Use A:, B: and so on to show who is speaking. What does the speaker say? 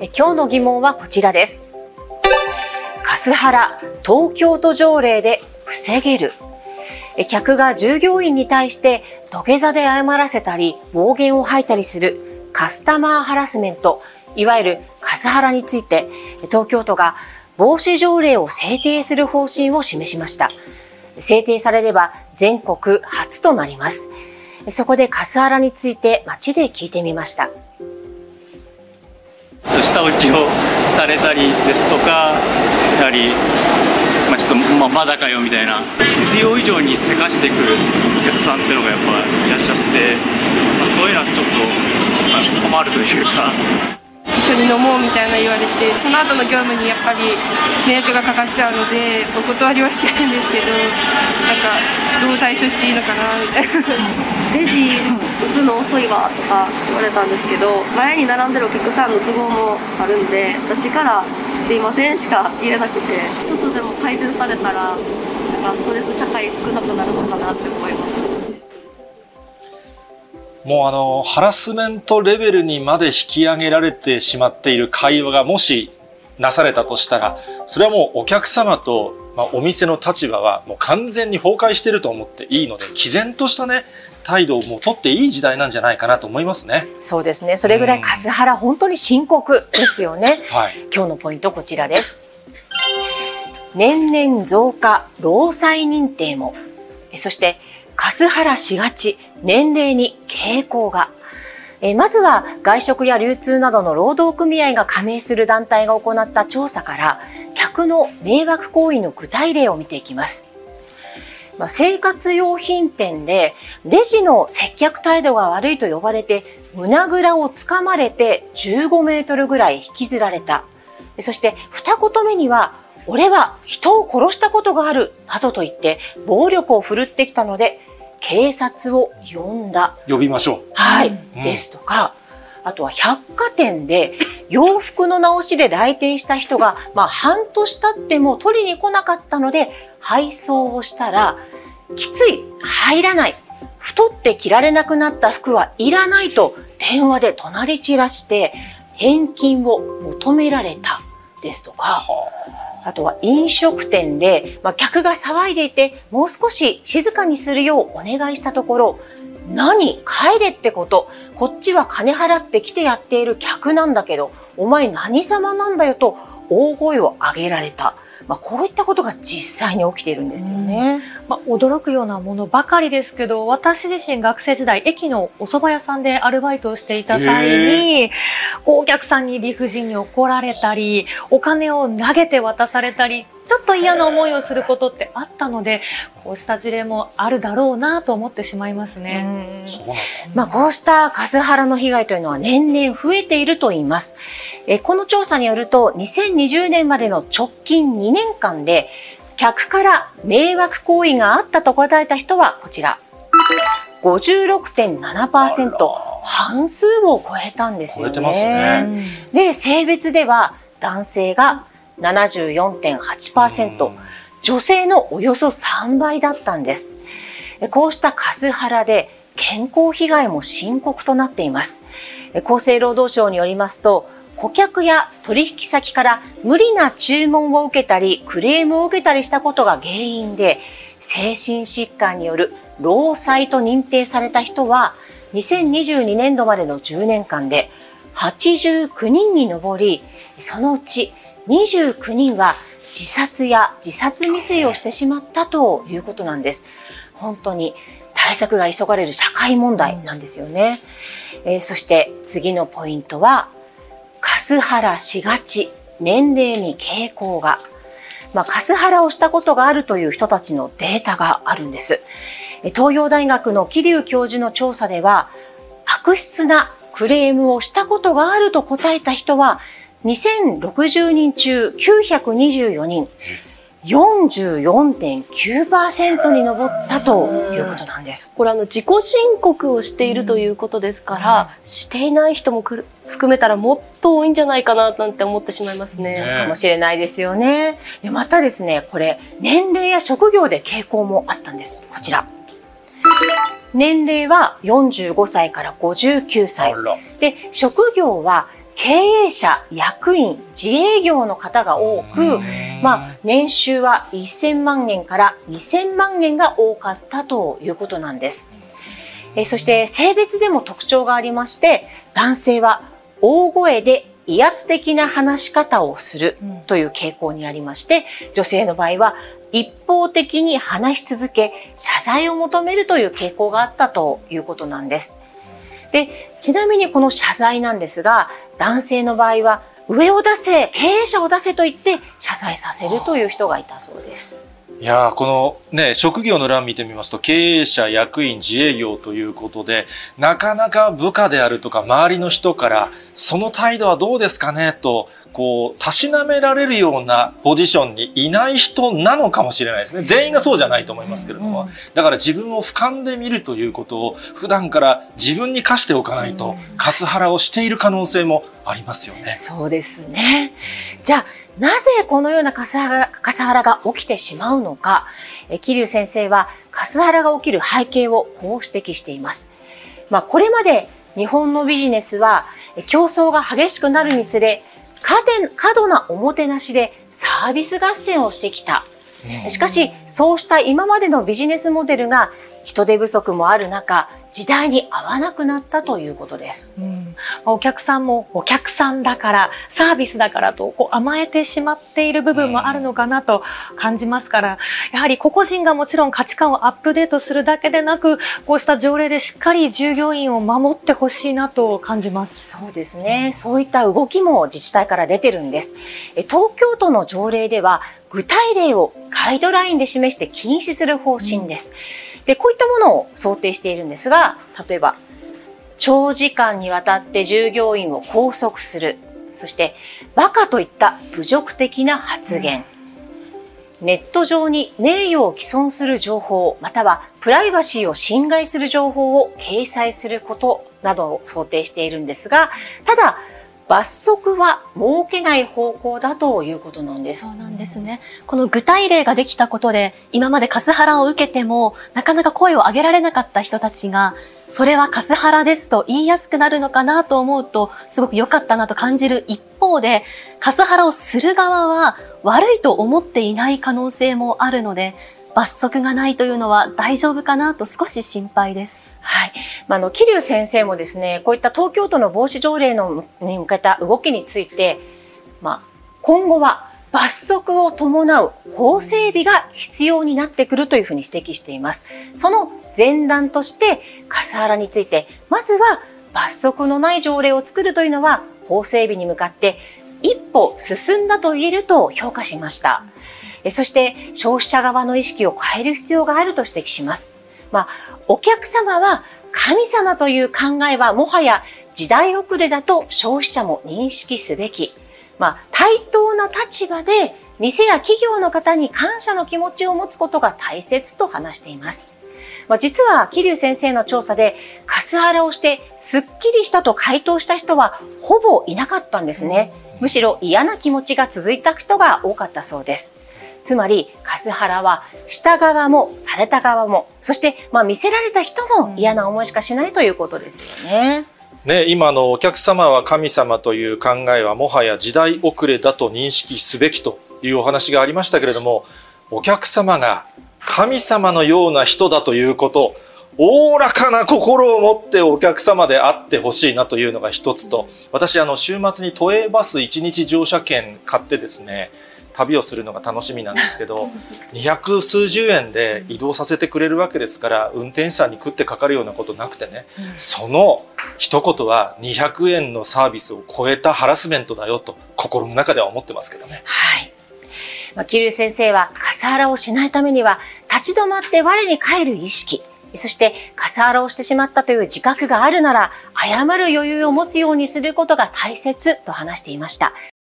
A: え今日の疑問はこちらです。カスハラ、東京都条例で防げる。客が従業員に対して土下座で謝らせたり、暴言を吐いたりするカスタマーハラスメント、いわゆるカスハラについて、東京都が防止条例を制定する方針を示しました。制定されれば全国初となります。そこでカスハラについて街で聞いてみました。
B: 舌打ちをされたりですとかやはり、まあ、ちょっと、まあ、まだかよみたいな必要以上にせかしてくるお客さんっていうのがやっぱいらっしゃって、まあ、そういうのはちょっと、まあ、困るというか。
C: 一緒に飲もうみたいな言われてその後の業務にやっぱり迷惑がかかっちゃうのでお断りはしてるんですけどなんかどう対処していいのかなみたいな
D: レジ打つの遅いわとか言われたんですけど前に並んでるお客さんの都合もあるんで私から「すいません」しか言えなくてちょっとでも改善されたらなんかストレス社会少なくなるのかなって思います。
E: もうあの、ハラスメントレベルにまで引き上げられてしまっている会話がもしなされたとしたら、それはもうお客様と、まあ、お店の立場はもう完全に崩壊してると思っていいので、毅然としたね、態度をもう取っていい時代なんじゃないかなと思いますね。
A: そうですね。それぐらいカスハラ、本当に深刻ですよね。はい。今日のポイントこちらです。年々増加、労災認定も。そして、カスハラしがち、年齢に傾向が。えまずは外食や流通などの労働組合が加盟する団体が行った調査から客の迷惑行為の具体例を見ていきます。まあ、生活用品店でレジの接客態度が悪いと呼ばれて胸ぐらをつかまれて15メートルぐらい引きずられた。そして二言目には俺は人を殺したことがあるなどと言って暴力を振るってきたので警察を呼んだ。
E: 呼びましょう。
A: はい。うん、ですとか、あとは百貨店で洋服の直しで来店した人が、まあ半年経っても取りに来なかったので、配送をしたら、きつい、入らない、太って着られなくなった服はいらないと電話で怒鳴り散らして返金を求められたですとか、あとは飲食店で、まあ、客が騒いでいて、もう少し静かにするようお願いしたところ、何？帰れってこと。こっちは金払って来てやっている客なんだけど、お前何様なんだよと大声を上げられた。まあ、こういったことが実際に起きているんですよね。
F: まあ、驚くようなものばかりですけど、私自身学生時代、駅のお蕎麦屋さんでアルバイトをしていた際に、お客さんに理不尽に怒られたり、お金を投げて渡されたり、ちょっと嫌な思いをすることってあったので、こうした事例もあるだろうなと思ってしまいますね。
A: まあ、こうしたカスハラの被害というのは年々増えていると言います。えこの調査によると、2020年までの直近2年間で、客から迷惑行為があったと答えた人はこちら。56.7%。半数を超えたんですよね。超えてますね。で、性別では男性が74.8%、女性のおよそ3倍だったんです。こうしたカスハラで健康被害も深刻となっています。厚生労働省によりますと、顧客や取引先から無理な注文を受けたり、クレームを受けたりしたことが原因で、精神疾患による労災と認定された人は、2022年度までの10年間で89人に上り、そのうち29人は自殺や自殺未遂をしてしまったということなんです。本当に対策が急がれる社会問題なんですよね。えー、そして次のポイントは、カスハラしがち、年齢に傾向が。まあ、カスハラをしたことがあるという人たちのデータがあるんです。東洋大学の桐生教授の調査では、悪質なクレームをしたことがあると答えた人は2060人中924人、44.9%に上ったということなんです。
D: これあの自己申告をしているということですから、うん、していない人も含めたらもっと多いんじゃないかななんて思ってしまいますね。
A: そうかもしれないですよね。でまたですね、これ年齢や職業で傾向もあったんです。こちら。年齢は45歳から59歳。で、職業は経営者、役員、自営業の方が多く、まあ、年収は1000万円から2000万円が多かったということなんです。えそして性別でも特徴がありまして、男性は大声で威圧的な話し方をするという傾向にありまして、女性の場合は一方的に話し続け、謝罪を求めるという傾向があったということなんです。で、ちなみにこの謝罪なんですが、男性の場合は上を出せ、経営者を出せと言って謝罪させるという人がいたそうです。
E: いやこのね、職業の欄見てみますと、経営者、役員、自営業ということで、なかなか部下であるとか、周りの人から、その態度はどうですかねとこう、たしなめられるようなポジションにいない人なのかもしれないですね。全員がそうじゃないと思いますけれども。だから自分を俯瞰で見るということを普段から自分に課しておかないと、カスハラをしている可能性もありますよね。
A: そうですね。じゃあ、なぜこのようなカスハラカスハラが起きてしまうのか、え桐生先生はカスハラが起きる背景をこう指摘しています。まあ、これまで日本のビジネスは競争が激しくなるにつれ、過度なおもてなしでサービス合戦をしてきた。しかし、そうした今までのビジネスモデルが人手不足もある中、時代に合わなくなったということです。うん、
F: お客さんもお客さんだから、サービスだからとこう甘えてしまっている部分もあるのかなと感じますから、やはり個々人がもちろん価値観をアップデートするだけでなく、こうした条例でしっかり従業員を守ってほしいなと感じます。
A: そうですね。そういった動きも自治体から出てるんです。東京都の条例では、具体例をガイドラインで示して禁止する方針です。うんで、こういったものを想定しているんですが、例えば、長時間にわたって従業員を拘束する。そして、バカといった侮辱的な発言。ネット上に名誉を毀損する情報、またはプライバシーを侵害する情報を掲載することなどを想定しているんですが、ただ、罰則は設けない方向だということなんです。
G: そうなんですね。この具体例ができたことで、今までカスハラを受けても、なかなか声を上げられなかった人たちが、それはカスハラですと言いやすくなるのかなと思うと、すごく良かったなと感じる一方で、カスハラをする側は悪いと思っていない可能性もあるので、罰則がないというのは大丈夫かなと少し心配です。
A: はい。まあ、あの、桐生先生もですね、こういった東京都の防止条例のに向けた動きについて、まあ、今後は罰則を伴う法整備が必要になってくるというふうに指摘しています。その前段として、カスハラについて、まずは罰則のない条例を作るというのは、法整備に向かって一歩進んだと言えると評価しました。そして消費者側の意識を変える必要があると指摘します。まあ、お客様は神様という考えはもはや時代遅れだと消費者も認識すべき。まあ、対等な立場で店や企業の方に感謝の気持ちを持つことが大切と話しています。まあ、実は、桐生先生の調査で、カスハラをして、すっきりしたと回答した人は、ほぼいなかったんですね。むしろ嫌な気持ちが続いた人が多かったそうです。つまり、カスハラは、した側も、された側も、そして、まあ、見せられた人も嫌な思いしかしないということですよね。
E: ね、今のお客様は神様という考えはもはや時代遅れだと認識すべきというお話がありましたけれども、お客様が神様のような人だということ、おおらかな心を持ってお客様であってほしいなというのが一つと、私あの週末に都営バス1日乗車券買ってですね、旅をするのが楽しみなんですけど200数十円で移動させてくれるわけですから運転手さんに食ってかかるようなことなくてね、その一言は200円のサービスを超えたハラスメントだよと心の中では思ってますけどね。
A: はい、桐生先生はカスハラをしないためには立ち止まって我に返る意識そしてカスハラをしてしまったという自覚があるなら謝る余裕を持つようにすることが大切と話していました。